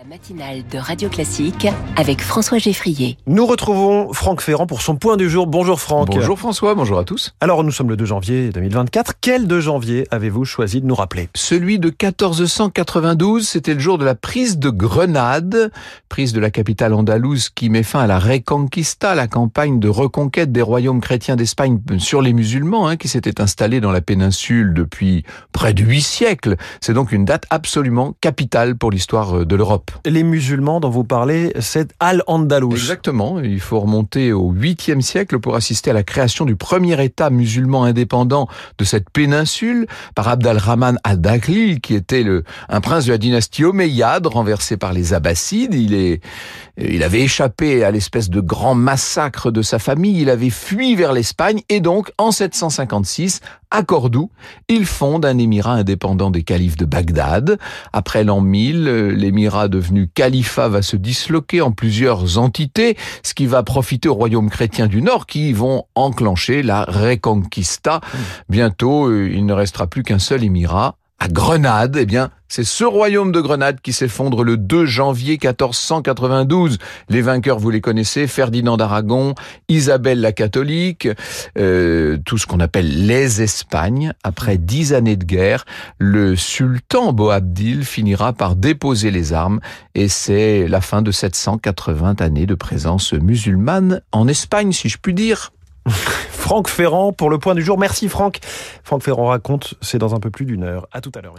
La matinale de Radio Classique avec François Geffrier. Nous retrouvons Franck Ferrand pour son point du jour. Bonjour Franck. Bonjour François, bonjour à tous. Alors nous sommes le 2 janvier 2024. Quel 2 janvier avez-vous choisi de nous rappeler? Celui de 1492, c'était le jour de la prise de Grenade, prise de la capitale andalouse qui met fin à la Reconquista, la campagne de reconquête des royaumes chrétiens d'Espagne sur les musulmans, hein, qui s'étaient installés dans la péninsule depuis près de huit siècles. C'est donc une date absolument capitale pour l'histoire de l'Europe. Les musulmans dont vous parlez, c'est Al-Andalus. Exactement. Il faut remonter au 8e siècle pour assister à la création du premier État musulman indépendant de cette péninsule par Abd al-Rahman al-Dakhli, qui était le, un prince de la dynastie omeyyade renversé par les Abbassides. Il est, il avait échappé à l'espèce de grand massacre de sa famille. Il avait fui vers l'Espagne et donc, en 756, à Cordoue, il fonde un émirat indépendant des califes de Bagdad. Après l'an 1000, l'émirat devenu califat va se disloquer en plusieurs entités, ce qui va profiter aux royaumes chrétiens du Nord qui vont enclencher la Reconquista. Bientôt, il ne restera plus qu'un seul émirat, à Grenade, eh bien, c'est ce royaume de Grenade qui s'effondre le 2 janvier 1492. Les vainqueurs, vous les connaissez, Ferdinand d'Aragon, Isabelle la catholique, euh, tout ce qu'on appelle les Espagnes. Après dix années de guerre, le sultan Boabdil finira par déposer les armes et c'est la fin de 780 années de présence musulmane en Espagne, si je puis dire. Franck Ferrand pour le point du jour. Merci Franck. Franck Ferrand raconte, c'est dans un peu plus d'une heure. À tout à l'heure.